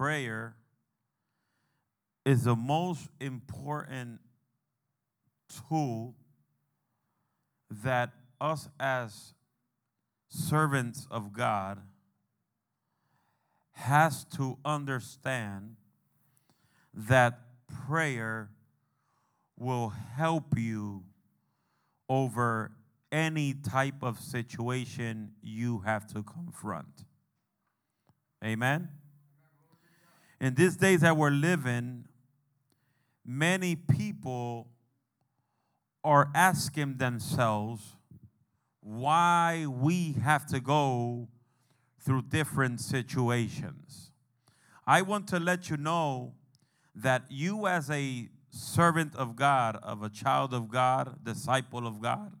prayer is the most important tool that us as servants of God has to understand that prayer will help you over any type of situation you have to confront. Amen. In these days that we're living, many people are asking themselves why we have to go through different situations. I want to let you know that you, as a servant of God, of a child of God, disciple of God,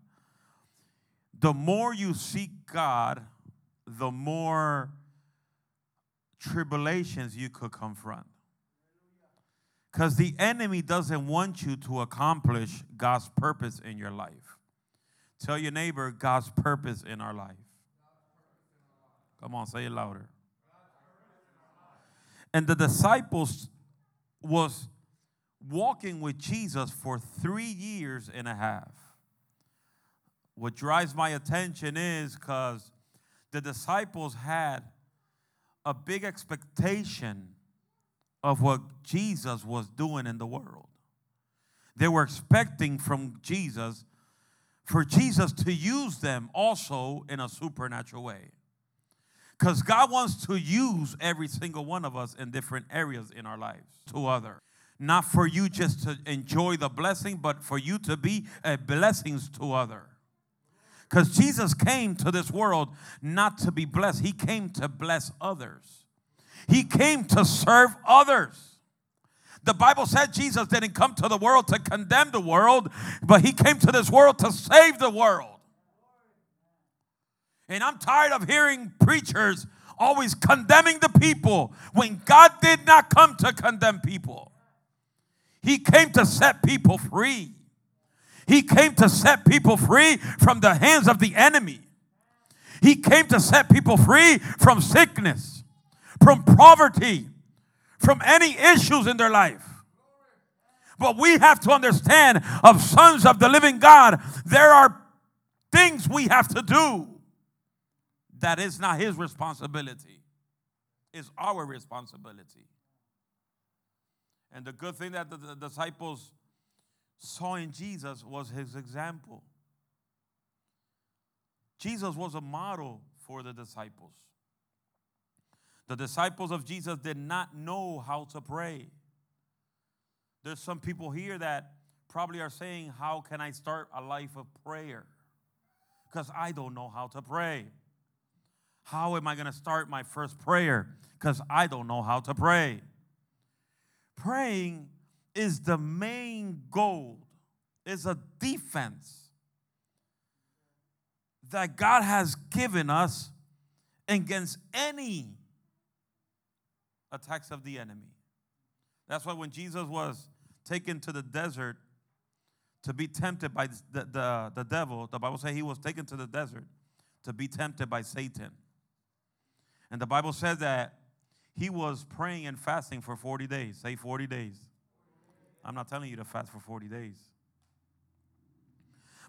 the more you seek God, the more tribulations you could confront. Because the enemy doesn't want you to accomplish God's purpose in your life. Tell your neighbor God's purpose in our life. Come on, say it louder. And the disciples was walking with Jesus for three years and a half. What drives my attention is because the disciples had a big expectation of what Jesus was doing in the world. They were expecting from Jesus for Jesus to use them also in a supernatural way. Because God wants to use every single one of us in different areas in our lives to other. Not for you just to enjoy the blessing, but for you to be a blessings to other. Because Jesus came to this world not to be blessed, He came to bless others. He came to serve others. The Bible said Jesus didn't come to the world to condemn the world, but He came to this world to save the world. And I'm tired of hearing preachers always condemning the people when God did not come to condemn people. He came to set people free. He came to set people free from the hands of the enemy. He came to set people free from sickness, from poverty, from any issues in their life. But we have to understand, of sons of the living God, there are things we have to do that is not his responsibility, it's our responsibility. And the good thing that the, disciples saw in Jesus was his example. Jesus was a model for the disciples. The disciples of Jesus did not know how to pray. There's some people here that probably are saying, How can I start a life of prayer? Because I don't know how to pray. How am I going to start my first prayer? Because I don't know how to pray. Praying is the main goal, is a defense that God has given us against any attacks of the enemy. That's why when Jesus was taken to the desert to be tempted by the, the, the devil, the Bible says he was taken to the desert to be tempted by Satan. And the Bible says that he was praying and fasting for 40 days. Say 40 days. I'm not telling you to fast for 40 days.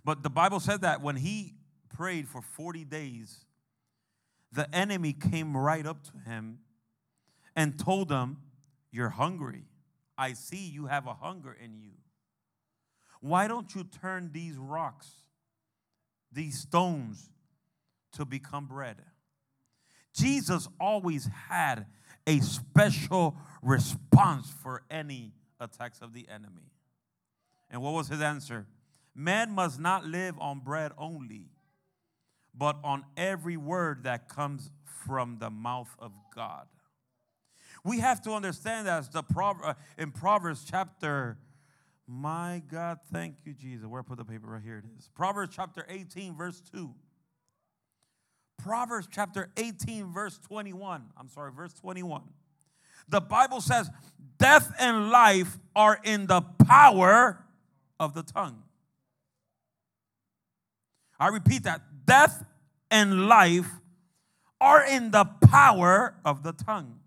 But the Bible said that when he prayed for 40 days, the enemy came right up to him and told him, You're hungry. I see you have a hunger in you. Why don't you turn these rocks, these stones, to become bread? Jesus always had a special response for any attacks of the enemy. And what was his answer? Man must not live on bread only, but on every word that comes from the mouth of God. We have to understand that the uh, in Proverbs chapter, my God, thank you, Jesus. Where I put the paper? Right here it is. Proverbs chapter 18, verse 2. Proverbs chapter 18, verse 21. I'm sorry, verse 21. The Bible says, Death and life are in the power of the tongue. I repeat that. Death and life are in the power of the tongue.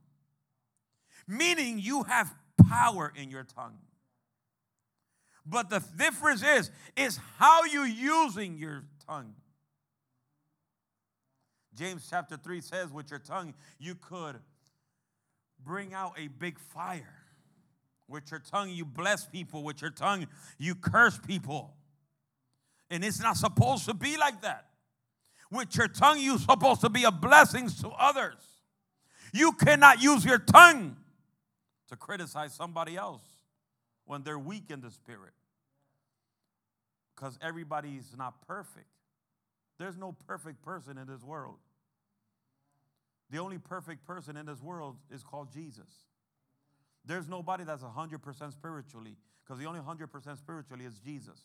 meaning you have power in your tongue. But the difference is is how you using your tongue. James chapter 3 says with your tongue you could bring out a big fire. With your tongue you bless people, with your tongue you curse people. And it's not supposed to be like that. With your tongue you're supposed to be a blessing to others. You cannot use your tongue to criticize somebody else when they're weak in the spirit. Because everybody's not perfect. There's no perfect person in this world. The only perfect person in this world is called Jesus. There's nobody that's 100% spiritually, because the only 100% spiritually is Jesus.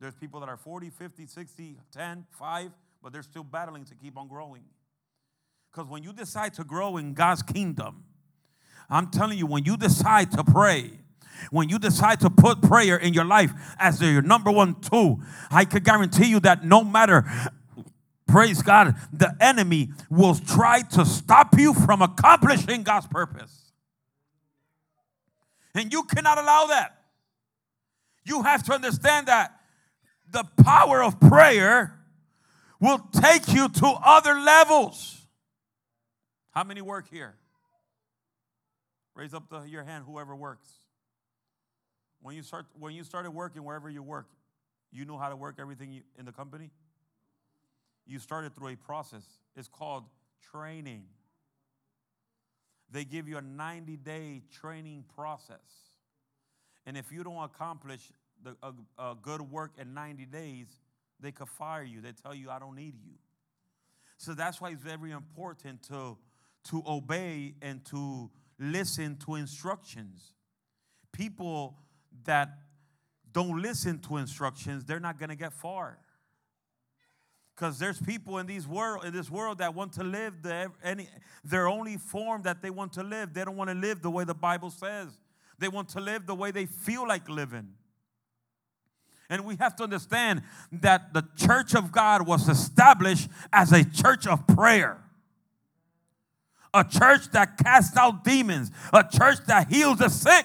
There's people that are 40, 50, 60, 10, 5, but they're still battling to keep on growing. Because when you decide to grow in God's kingdom, I'm telling you, when you decide to pray, when you decide to put prayer in your life as your number one tool, I can guarantee you that no matter, praise God, the enemy will try to stop you from accomplishing God's purpose. And you cannot allow that. You have to understand that the power of prayer will take you to other levels. How many work here? Raise up the, your hand, whoever works. When you start, when you started working wherever you work, you know how to work everything you, in the company. You started through a process. It's called training. They give you a 90 day training process. And if you don't accomplish the, a, a good work in 90 days, they could fire you. They tell you, I don't need you. So that's why it's very important to, to obey and to listen to instructions. People that don't listen to instructions, they're not going to get far. Because there's people in these world in this world that want to live the any their only form that they want to live. They don't want to live the way the Bible says. They want to live the way they feel like living. And we have to understand that the church of God was established as a church of prayer. A church that casts out demons, a church that heals the sick.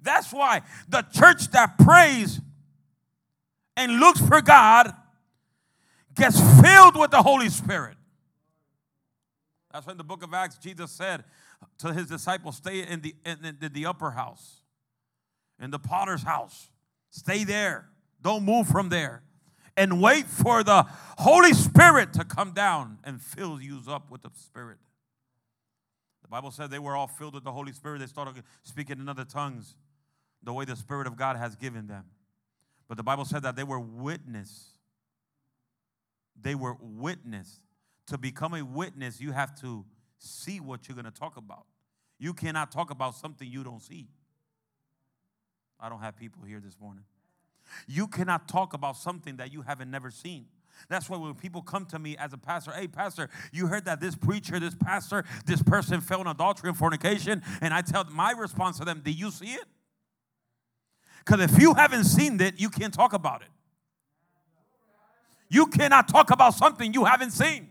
That's why the church that prays and looks for God gets filled with the Holy Spirit. That's when the book of Acts, Jesus said to his disciples, Stay in the, in, in the upper house, in the potter's house. Stay there. Don't move from there. And wait for the Holy Spirit to come down and fill you up with the Spirit. The Bible said they were all filled with the Holy Spirit. They started speaking in other tongues the way the Spirit of God has given them. But the Bible said that they were witness. They were witness. To become a witness, you have to see what you're going to talk about. You cannot talk about something you don't see. I don't have people here this morning. You cannot talk about something that you haven't never seen. That's why when people come to me as a pastor, hey, pastor, you heard that this preacher, this pastor, this person fell in adultery and fornication, and I tell my response to them, do you see it? Because if you haven't seen it, you can't talk about it. You cannot talk about something you haven't seen.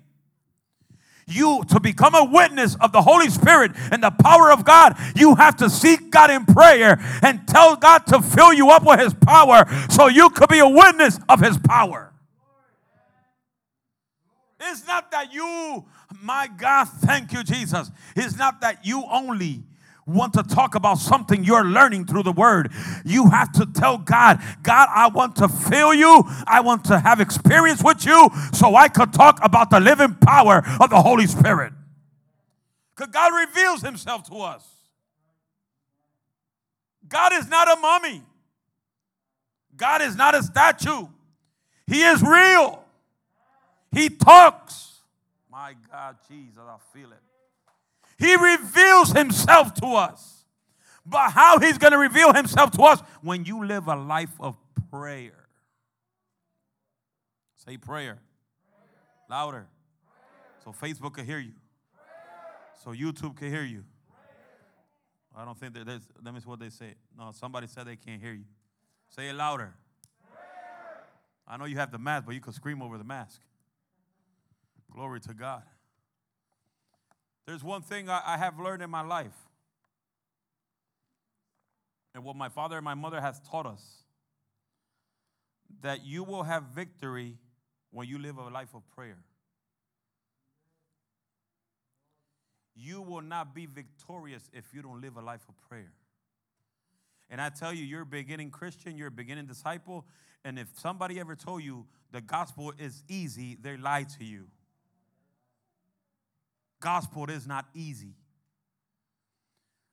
You, to become a witness of the Holy Spirit and the power of God, you have to seek God in prayer and tell God to fill you up with His power so you could be a witness of His power. It's not that you, my God, thank you, Jesus. It's not that you only want to talk about something you're learning through the word, you have to tell God, God, I want to feel you. I want to have experience with you so I could talk about the living power of the Holy Spirit. Because God reveals himself to us. God is not a mummy. God is not a statue. He is real. He talks. My God, Jesus, I feel it. He reveals himself to us. But how he's going to reveal himself to us? When you live a life of prayer. Say prayer. Louder. So Facebook can hear you. So YouTube can hear you. I don't think that me what they say. No, somebody said they can't hear you. Say it louder. I know you have the mask, but you can scream over the mask. Glory to God. There's one thing I, I have learned in my life, and what my father and my mother has taught us that you will have victory when you live a life of prayer. You will not be victorious if you don't live a life of prayer. And I tell you, you're a beginning Christian, you're a beginning disciple, and if somebody ever told you the gospel is easy, they lie to you. Gospel is not easy.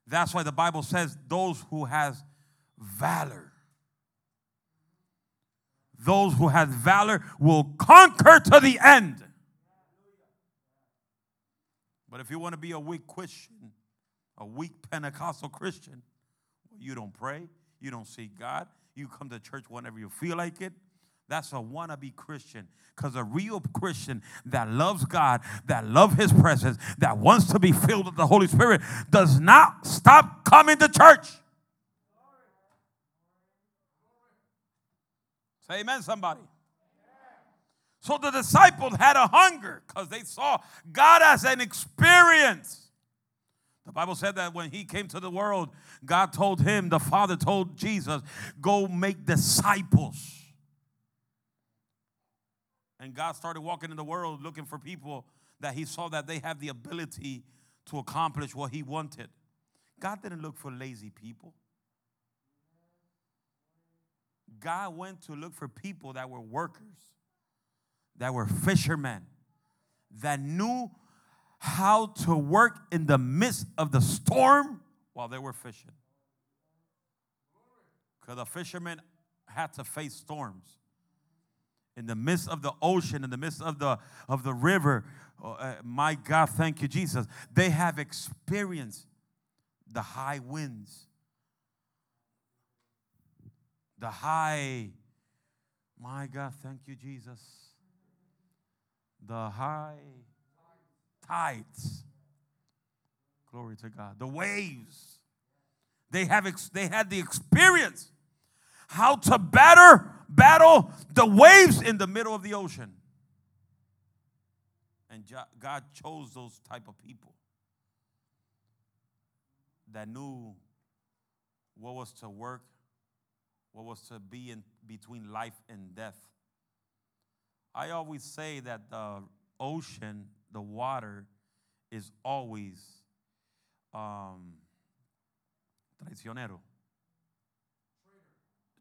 That's why the Bible says those who has valor. Those who have valor will conquer to the end. But if you want to be a weak Christian, a weak Pentecostal Christian, you don't pray, you don't seek God, you come to church whenever you feel like it. That's a wannabe Christian. Because a real Christian that loves God, that loves His presence, that wants to be filled with the Holy Spirit, does not stop coming to church. Say amen, somebody. So the disciples had a hunger because they saw God as an experience. The Bible said that when he came to the world, God told him, the Father told Jesus, go make disciples. And God started walking in the world looking for people that he saw that they have the ability to accomplish what he wanted. God didn't look for lazy people. God went to look for people that were workers, that were fishermen, that knew how to work in the midst of the storm while they were fishing. Because the fishermen had to face storms. In the midst of the ocean, in the midst of the, of the river, oh, uh, my God, thank you, Jesus. They have experienced the high winds, the high, my God, thank you, Jesus. The high tides. Glory to God. The waves. They have ex- they had the experience how to batter battle the waves in the middle of the ocean. And God chose those type of people that knew what was to work, what was to be in between life and death. I always say that the ocean the water is always um, traicionero,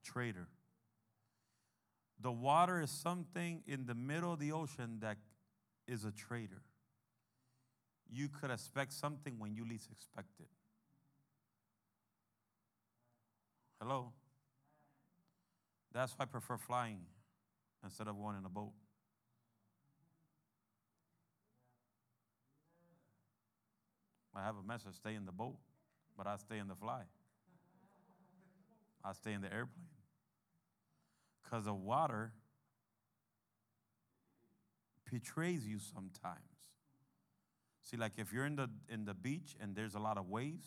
traitor. The water is something in the middle of the ocean that is a traitor. You could expect something when you least expect it. Hello? That's why I prefer flying instead of going in a boat. I have a message stay in the boat, but I stay in the fly. I stay in the airplane. Because the water betrays you sometimes. See, like if you're in the in the beach and there's a lot of waves,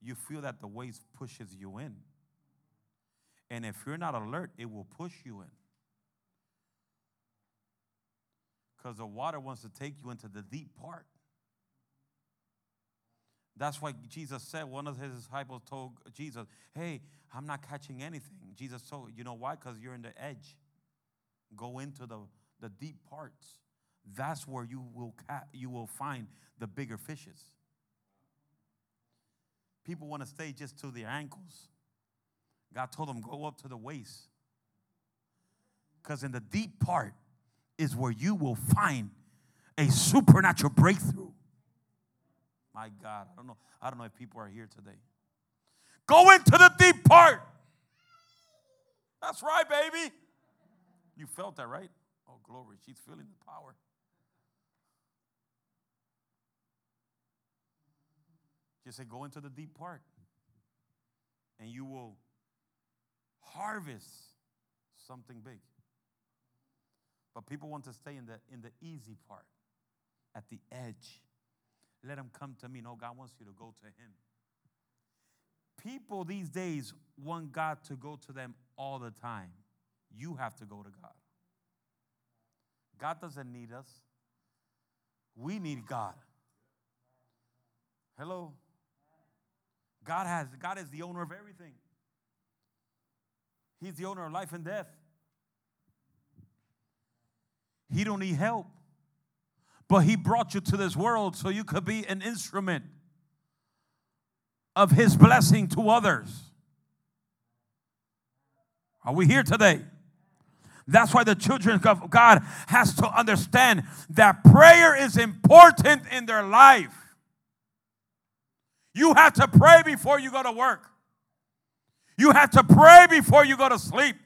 you feel that the waves pushes you in. And if you're not alert, it will push you in. Because the water wants to take you into the deep part. That's why Jesus said, one of his disciples told Jesus, Hey, I'm not catching anything. Jesus told, You know why? Because you're in the edge. Go into the, the deep parts. That's where you will, ca- you will find the bigger fishes. People want to stay just to their ankles. God told them, Go up to the waist. Because in the deep part is where you will find a supernatural breakthrough. My God, I don't know. I don't know if people are here today. Go into the deep part. That's right, baby. You felt that, right? Oh, glory. She's feeling the power. Just say, go into the deep part, and you will harvest something big. But people want to stay in the in the easy part, at the edge. Let him come to me. No, God wants you to go to him. People these days want God to go to them all the time. You have to go to God. God doesn't need us. We need God. Hello. God has God is the owner of everything. He's the owner of life and death. He don't need help. But he brought you to this world so you could be an instrument of his blessing to others. Are we here today? That's why the children of God has to understand that prayer is important in their life. You have to pray before you go to work. You have to pray before you go to sleep.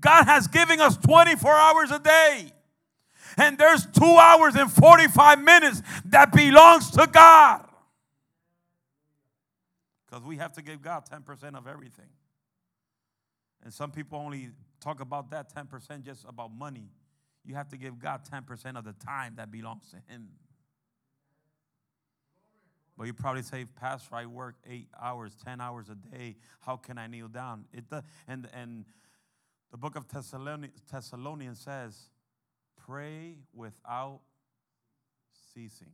God has given us 24 hours a day. And there's 2 hours and 45 minutes that belongs to God. Cuz we have to give God 10% of everything. And some people only talk about that 10% just about money. You have to give God 10% of the time that belongs to him. But you probably say, Pastor, I work eight hours, 10 hours a day. How can I kneel down? It and, and the book of Thessalonians, Thessalonians says, pray without ceasing.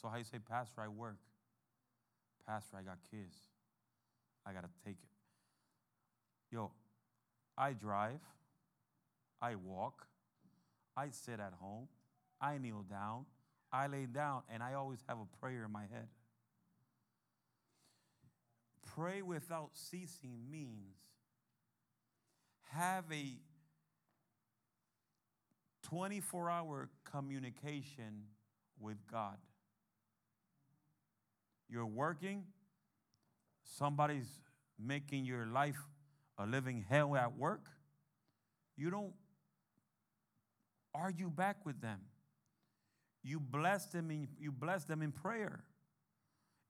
So how you say, Pastor, I work. Pastor, I got kids. I got to take it. Yo, I drive. I walk. I sit at home. I kneel down. I lay down and I always have a prayer in my head. Pray without ceasing means have a 24 hour communication with God. You're working, somebody's making your life a living hell at work. You don't argue back with them you bless them in, you bless them in prayer.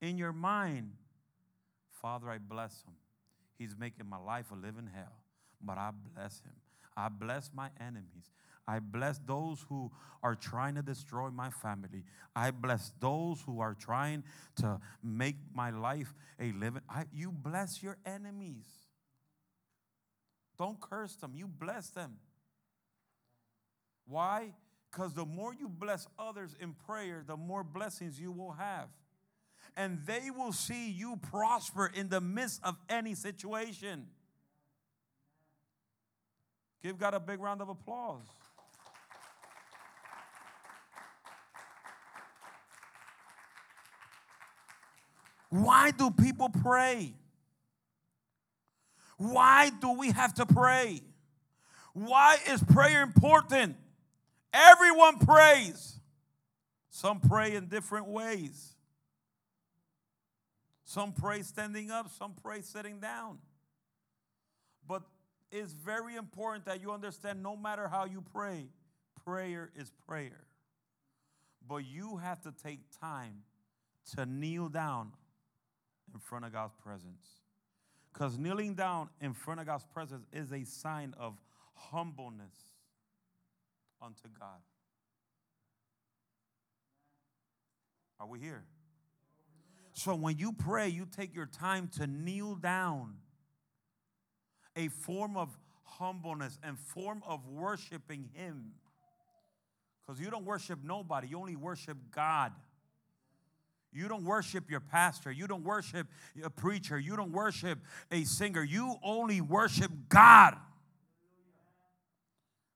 In your mind, Father, I bless him. He's making my life a living hell, but I bless him. I bless my enemies. I bless those who are trying to destroy my family. I bless those who are trying to make my life a living. I, you bless your enemies. Don't curse them. You bless them. Why? Because the more you bless others in prayer, the more blessings you will have. And they will see you prosper in the midst of any situation. Give God a big round of applause. Why do people pray? Why do we have to pray? Why is prayer important? Everyone prays. Some pray in different ways. Some pray standing up, some pray sitting down. But it's very important that you understand no matter how you pray, prayer is prayer. But you have to take time to kneel down in front of God's presence. Because kneeling down in front of God's presence is a sign of humbleness unto God. Are we here? So when you pray, you take your time to kneel down. A form of humbleness and form of worshiping Him. Because you don't worship nobody, you only worship God. You don't worship your pastor. You don't worship a preacher. You don't worship a singer. You only worship God.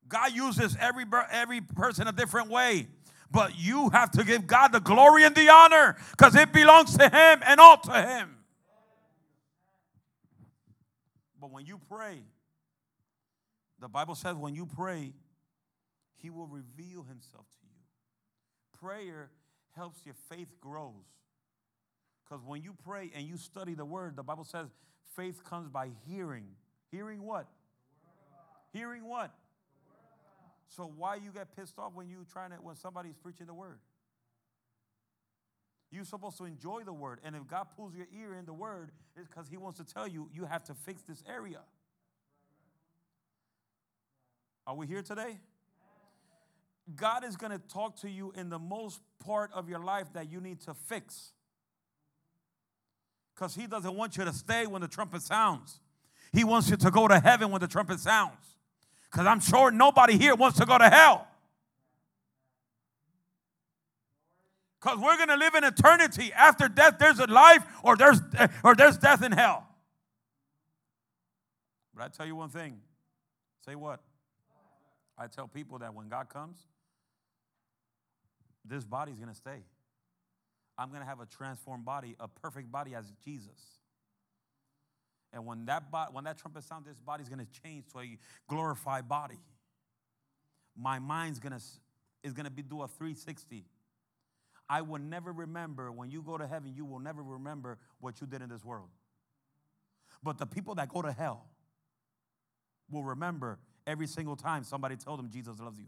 God uses every, every person a different way. But you have to give God the glory and the honor because it belongs to Him and all to Him. But when you pray, the Bible says when you pray, He will reveal Himself to you. Prayer helps your faith grows. Because when you pray and you study the word, the Bible says faith comes by hearing. Hearing what? Hearing what? So why you get pissed off when you trying to when somebody's preaching the word? You're supposed to enjoy the word. And if God pulls your ear in the word, it's because he wants to tell you you have to fix this area. Are we here today? God is going to talk to you in the most part of your life that you need to fix. Because He doesn't want you to stay when the trumpet sounds, He wants you to go to heaven when the trumpet sounds. Because I'm sure nobody here wants to go to hell. Because we're going to live in eternity. After death, there's a life or there's, or there's death in hell. But I tell you one thing. Say what? I tell people that when God comes, this body's going to stay. I'm going to have a transformed body, a perfect body as Jesus. And when that, bo- when that trumpet sounds, this body's going to change to a glorified body. My mind's going to is going to be do a 360. I will never remember when you go to heaven, you will never remember what you did in this world. But the people that go to hell will remember every single time somebody told them Jesus loves you.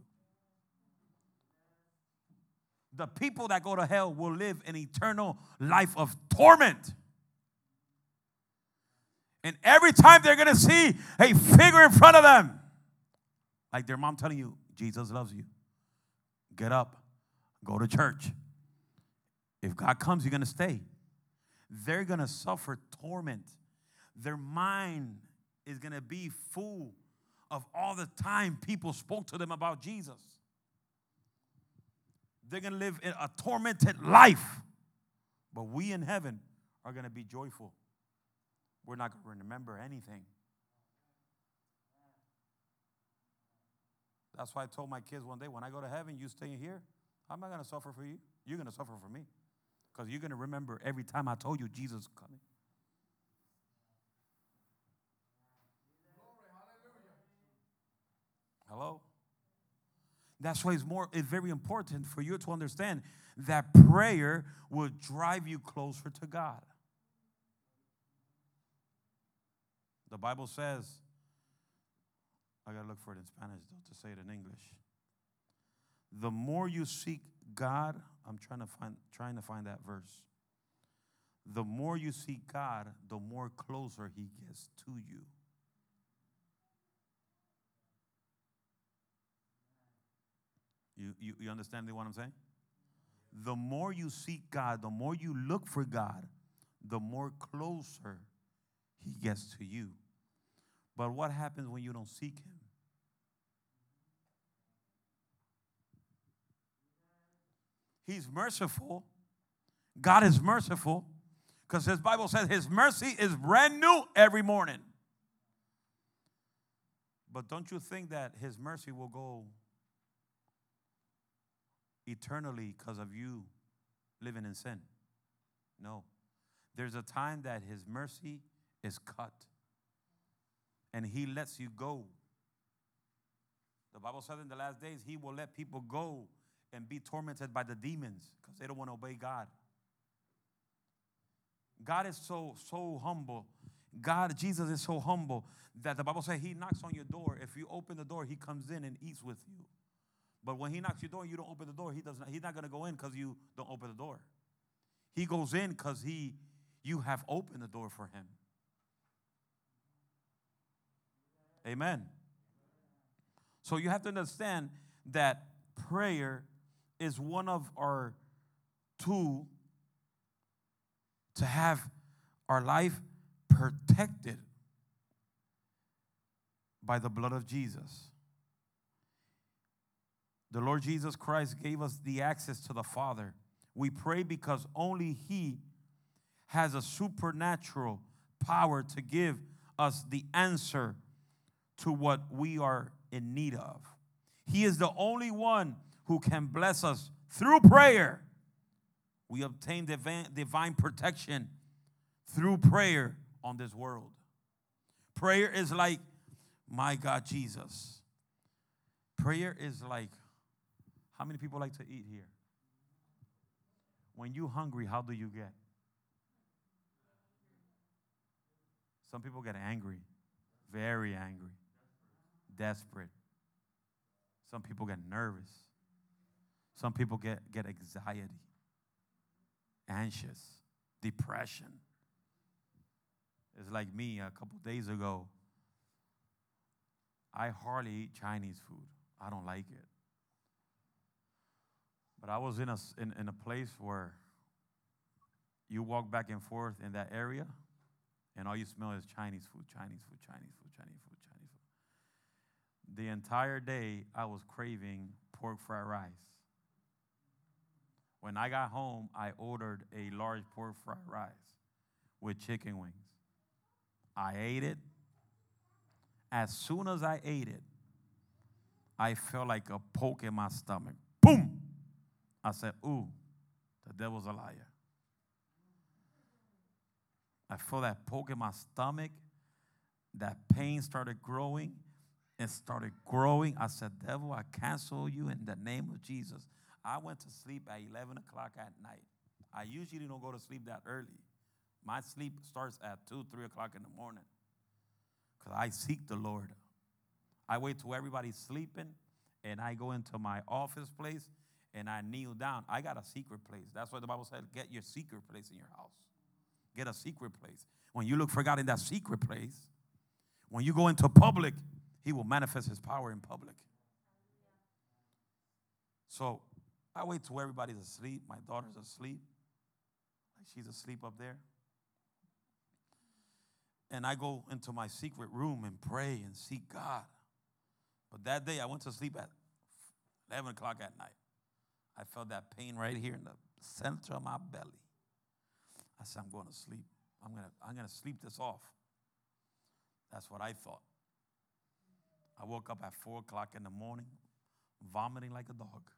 The people that go to hell will live an eternal life of torment. And every time they're going to see a figure in front of them, like their mom telling you, Jesus loves you. Get up, go to church. If God comes, you're going to stay. They're going to suffer torment. Their mind is going to be full of all the time people spoke to them about Jesus. They're going to live in a tormented life. But we in heaven are going to be joyful. We're not going to remember anything. That's why I told my kids one day when I go to heaven, you stay here. I'm not going to suffer for you. You're going to suffer for me. Because you're going to remember every time I told you Jesus is coming. Hello? That's why it's more it's very important for you to understand that prayer will drive you closer to God. The Bible says, I gotta look for it in Spanish though to say it in English. The more you seek God, I'm trying to find trying to find that verse. The more you seek God, the more closer He gets to you. You, you, you understand what I'm saying? The more you seek God, the more you look for God, the more closer He gets to you. But what happens when you don't seek Him? He's merciful. God is merciful because His Bible says His mercy is brand new every morning. But don't you think that His mercy will go eternally because of you living in sin? No. There's a time that His mercy is cut and He lets you go. The Bible says in the last days, He will let people go and be tormented by the demons because they don't want to obey God. God is so, so humble. God, Jesus is so humble that the Bible says He knocks on your door. If you open the door, He comes in and eats with you. But when He knocks your door, you don't open the door. He does not. He's not going to go in because you don't open the door. He goes in because He, you have opened the door for Him. Amen. So you have to understand that prayer is one of our tool to have our life protected by the blood of Jesus. The Lord Jesus Christ gave us the access to the Father. We pray because only He has a supernatural power to give us the answer to what we are in need of. He is the only one who can bless us through prayer. We obtain divine, protection through prayer on this world. Prayer is like, my God, Jesus. Prayer is like, how many people like to eat here? When you're hungry, how do you get? Some people get angry, very angry, desperate. Some people get nervous. Some people get, get anxiety, anxious, depression. It's like me a couple days ago. I hardly eat Chinese food. I don't like it. But I was in a, in, in a place where you walk back and forth in that area, and all you smell is Chinese food, Chinese food, Chinese food, Chinese food, Chinese food. The entire day, I was craving pork fried rice. When I got home, I ordered a large pork fried rice with chicken wings. I ate it. As soon as I ate it, I felt like a poke in my stomach. Boom! I said, Ooh, the devil's a liar. I felt that poke in my stomach. That pain started growing. It started growing. I said, Devil, I cancel you in the name of Jesus. I went to sleep at 11 o'clock at night. I usually don't go to sleep that early. My sleep starts at 2, 3 o'clock in the morning because I seek the Lord. I wait till everybody's sleeping and I go into my office place and I kneel down. I got a secret place. That's why the Bible said, get your secret place in your house. Get a secret place. When you look for God in that secret place, when you go into public, He will manifest His power in public. So I wait till everybody's asleep. My daughter's asleep. She's asleep up there. And I go into my secret room and pray and seek God. But that day I went to sleep at 11 o'clock at night. I felt that pain right here in the center of my belly. I said, I'm going to sleep. I'm going to, I'm going to sleep this off. That's what I thought. I woke up at 4 o'clock in the morning, vomiting like a dog.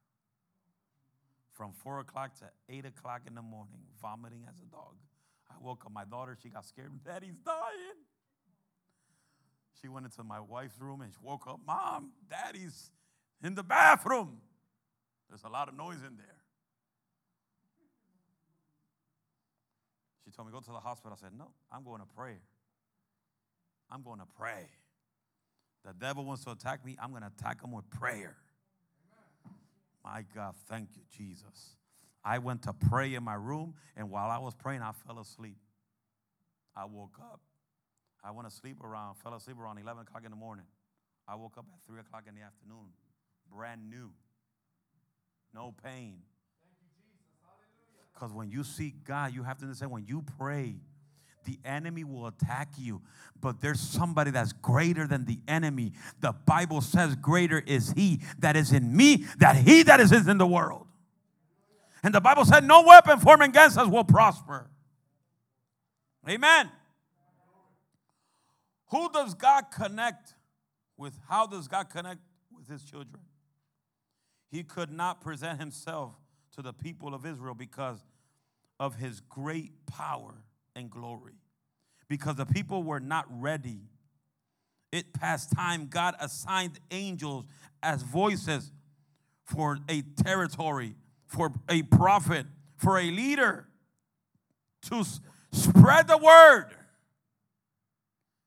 From 4 o'clock to 8 o'clock in the morning, vomiting as a dog. I woke up my daughter, she got scared. Daddy's dying. She went into my wife's room and she woke up, Mom, Daddy's in the bathroom. There's a lot of noise in there. She told me, Go to the hospital. I said, No, I'm going to prayer. I'm going to pray. The devil wants to attack me. I'm going to attack him with prayer. My God, thank you, Jesus. I went to pray in my room, and while I was praying, I fell asleep. I woke up. I went to sleep around, fell asleep around 11 o'clock in the morning. I woke up at 3 o'clock in the afternoon, brand new, no pain. Because when you seek God, you have to understand when you pray, the enemy will attack you. But there's somebody that's greater than the enemy. The Bible says, Greater is he that is in me, that he that is in the world. And the Bible said, No weapon formed against us will prosper. Amen. Who does God connect with? How does God connect with his children? He could not present himself to the people of Israel because of his great power and glory. Because the people were not ready. It past time, God assigned angels as voices for a territory, for a prophet, for a leader to spread the word.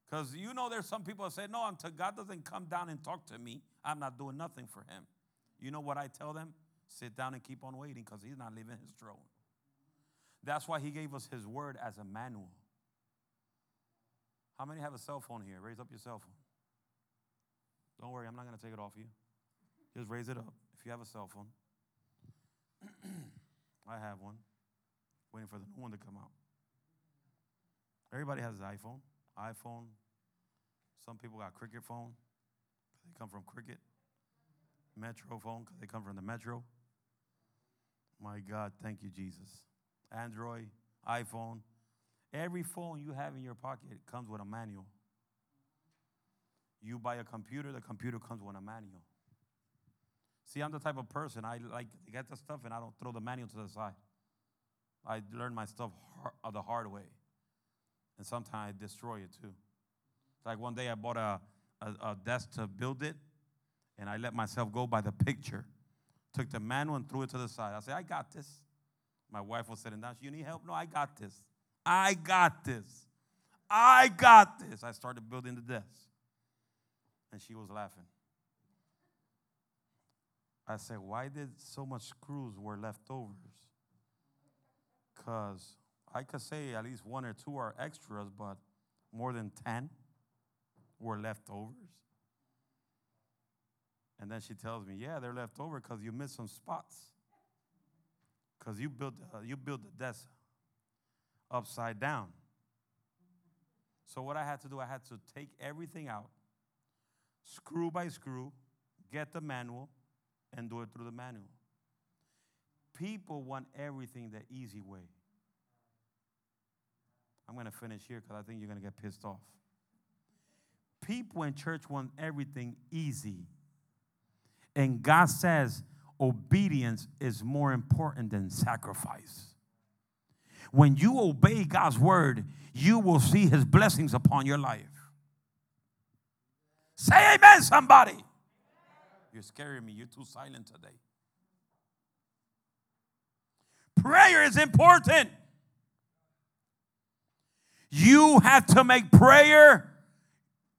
Because you know, there's some people that say, No, until God doesn't come down and talk to me, I'm not doing nothing for him. You know what I tell them? Sit down and keep on waiting because he's not leaving his throne. That's why he gave us his word as a manual. How many have a cell phone here? Raise up your cell phone. Don't worry, I'm not going to take it off you. Just raise it up if you have a cell phone. I have one. Waiting for the new one to come out. Everybody has an iPhone. iPhone. Some people got Cricket phone. They come from Cricket. Metro phone because they come from the Metro. My God, thank you, Jesus. Android, iPhone. Every phone you have in your pocket comes with a manual. You buy a computer, the computer comes with a manual. See, I'm the type of person I like to get the stuff and I don't throw the manual to the side. I learn my stuff hard, uh, the hard way, and sometimes I destroy it too. Like one day I bought a, a, a desk to build it, and I let myself go by the picture. Took the manual and threw it to the side. I said, I got this. My wife was sitting down. She, you need help? No, I got this. I got this. I got this. I started building the desk. And she was laughing. I said, Why did so much screws were leftovers? Because I could say at least one or two are extras, but more than 10 were leftovers. And then she tells me, Yeah, they're left over because you missed some spots. Because you built uh, you built the desk upside down. So what I had to do, I had to take everything out, screw by screw, get the manual, and do it through the manual. People want everything the easy way. I'm going to finish here because I think you're going to get pissed off. People in church want everything easy. And God says obedience is more important than sacrifice. When you obey God's word, you will see his blessings upon your life. Say amen, somebody. You're scaring me. You're too silent today. Prayer is important. You have to make prayer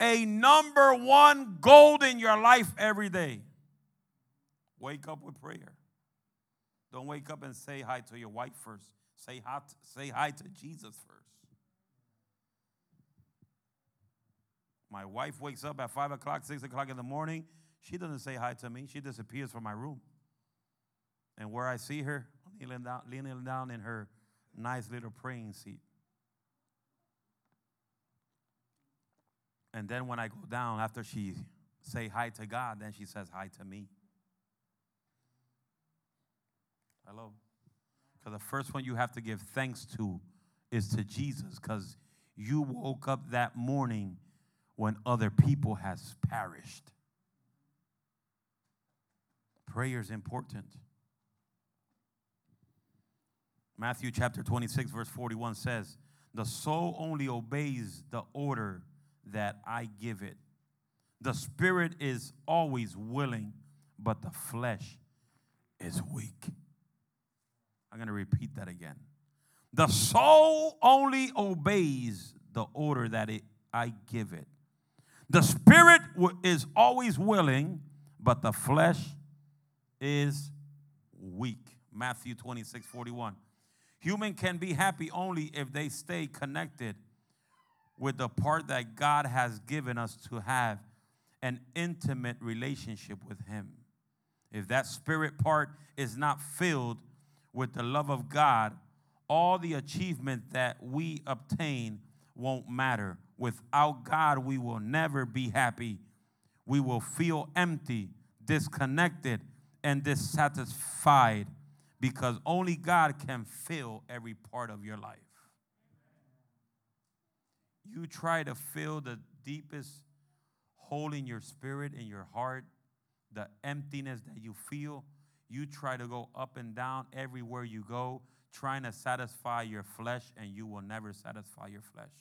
a number one goal in your life every day. Wake up with prayer. Don't wake up and say hi to your wife first. Say hi, to, say hi to Jesus first. My wife wakes up at 5 o'clock, 6 o'clock in the morning. She doesn't say hi to me. She disappears from my room. And where I see her, kneeling down, leaning down in her nice little praying seat. And then when I go down, after she say hi to God, then she says hi to me. Hello. Because the first one you have to give thanks to is to Jesus, because you woke up that morning when other people has perished. Prayer is important. Matthew chapter 26, verse 41 says, The soul only obeys the order that I give it. The spirit is always willing, but the flesh is weak. I'm going to repeat that again. The soul only obeys the order that it, I give it. The spirit is always willing, but the flesh is weak. Matthew 26, 41. Human can be happy only if they stay connected with the part that God has given us to have an intimate relationship with Him. If that spirit part is not filled with the love of God, all the achievement that we obtain won't matter. Without God, we will never be happy. We will feel empty, disconnected, and dissatisfied because only God can fill every part of your life. You try to fill the deepest hole in your spirit, in your heart, the emptiness that you feel. You try to go up and down everywhere you go, trying to satisfy your flesh, and you will never satisfy your flesh.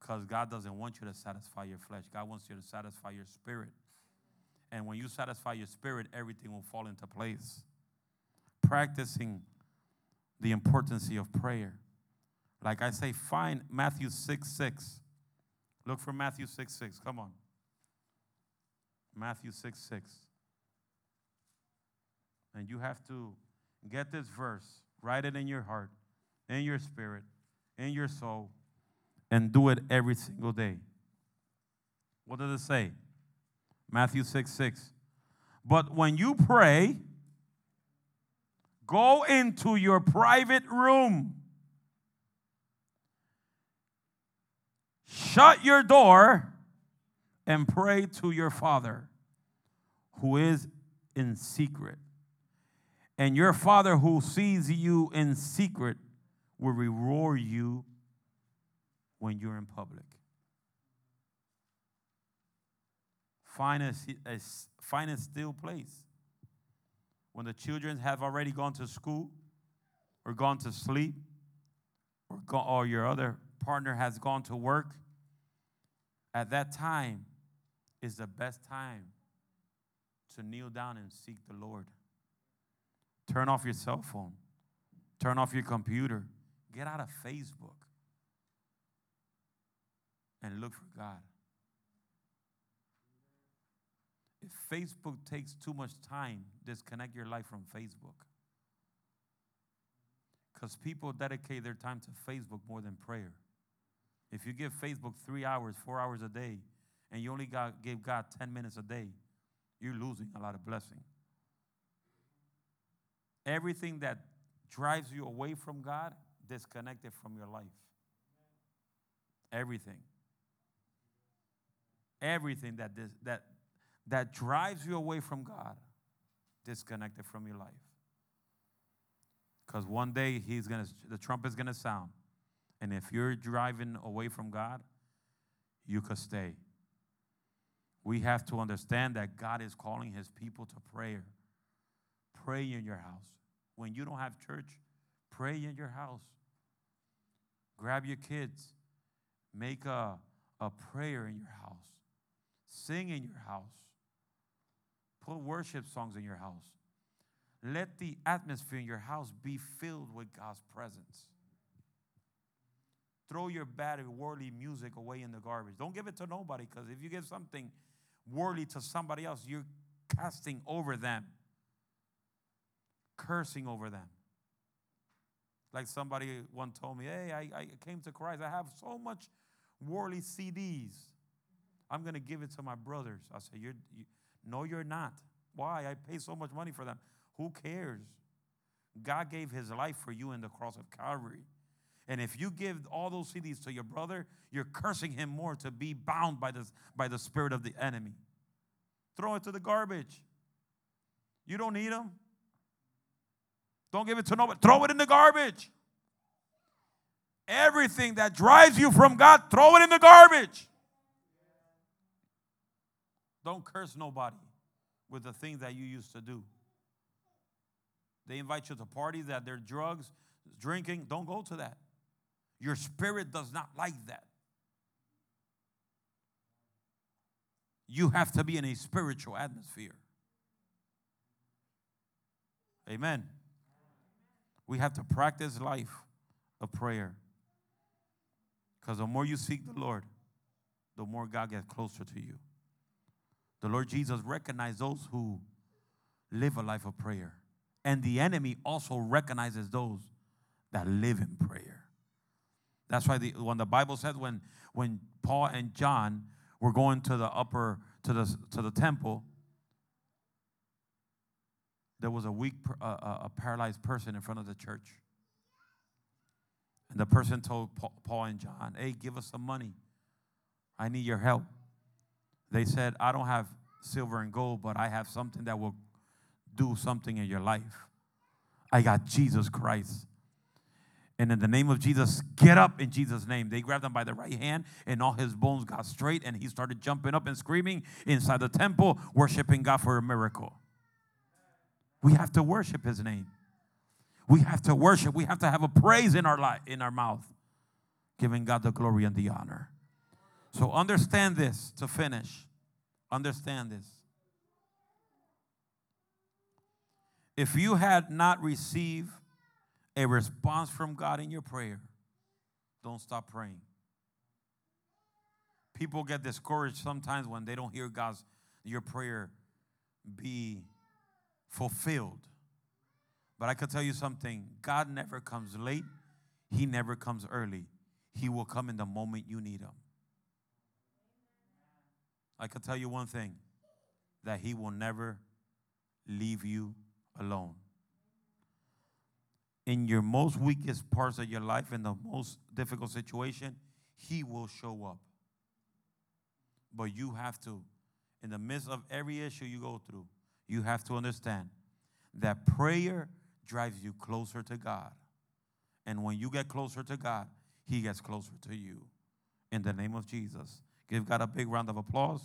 Because God doesn't want you to satisfy your flesh, God wants you to satisfy your spirit. And when you satisfy your spirit, everything will fall into place practicing the importance of prayer. Like I say, find Matthew 6 6. Look for Matthew 6 6. Come on. Matthew 6 6. And you have to get this verse, write it in your heart, in your spirit, in your soul, and do it every single day. What does it say? Matthew 6 6. But when you pray, Go into your private room. Shut your door and pray to your Father who is in secret. And your Father who sees you in secret will reward you when you're in public. Find a, a, find a still place when the children have already gone to school or gone to sleep or, go, or your other partner has gone to work, at that time is the best time to kneel down and seek the Lord. Turn off your cell phone, turn off your computer, get out of Facebook and look for God. If Facebook takes too much time, disconnect your life from Facebook. Because people dedicate their time to Facebook more than prayer. If you give Facebook three hours, four hours a day, and you only got, gave God 10 minutes a day, you're losing a lot of blessing. Everything that drives you away from God, disconnect it from your life. Everything. Everything that, this, that that drives you away from God, disconnected from your life. Because one day he's gonna the trumpet's gonna sound. And if you're driving away from God, you could stay. We have to understand that God is calling his people to prayer. Pray in your house. When you don't have church, pray in your house. Grab your kids. Make a, a prayer in your house. Sing in your house. Put worship songs in your house. Let the atmosphere in your house be filled with God's presence. Throw your bad worldly music away in the garbage. Don't give it to nobody because if you give something worldly to somebody else, you're casting over them, cursing over them. Like somebody one told me, hey, I, I came to Christ. I have so much worldly CDs. I'm going to give it to my brothers. I said, you're, you, no, you're not. Why? I pay so much money for them. Who cares? God gave his life for you in the cross of Calvary. And if you give all those CDs to your brother, you're cursing him more to be bound by, this, by the spirit of the enemy. Throw it to the garbage. You don't need them. Don't give it to nobody. Throw it in the garbage. Everything that drives you from God, throw it in the garbage. Don't curse nobody with the things that you used to do. They invite you to parties that they're drugs, drinking. Don't go to that. Your spirit does not like that. You have to be in a spiritual atmosphere. Amen. We have to practice life of prayer. Because the more you seek the Lord, the more God gets closer to you. The Lord Jesus recognized those who live a life of prayer. And the enemy also recognizes those that live in prayer. That's why the, when the Bible says when, when Paul and John were going to the upper, to the, to the temple, there was a weak, uh, a paralyzed person in front of the church. And the person told Paul and John, Hey, give us some money. I need your help. They said, I don't have silver and gold, but I have something that will do something in your life. I got Jesus Christ. And in the name of Jesus, get up in Jesus' name. They grabbed him by the right hand, and all his bones got straight, and he started jumping up and screaming inside the temple, worshiping God for a miracle. We have to worship his name. We have to worship. We have to have a praise in our life, in our mouth, giving God the glory and the honor. So understand this to finish. Understand this. If you had not received a response from God in your prayer, don't stop praying. People get discouraged sometimes when they don't hear God's your prayer be fulfilled. But I could tell you something God never comes late, He never comes early. He will come in the moment you need Him. I could tell you one thing that He will never leave you alone. In your most weakest parts of your life, in the most difficult situation, He will show up. But you have to, in the midst of every issue you go through, you have to understand that prayer drives you closer to God. And when you get closer to God, He gets closer to you. In the name of Jesus. Give God a big round of applause.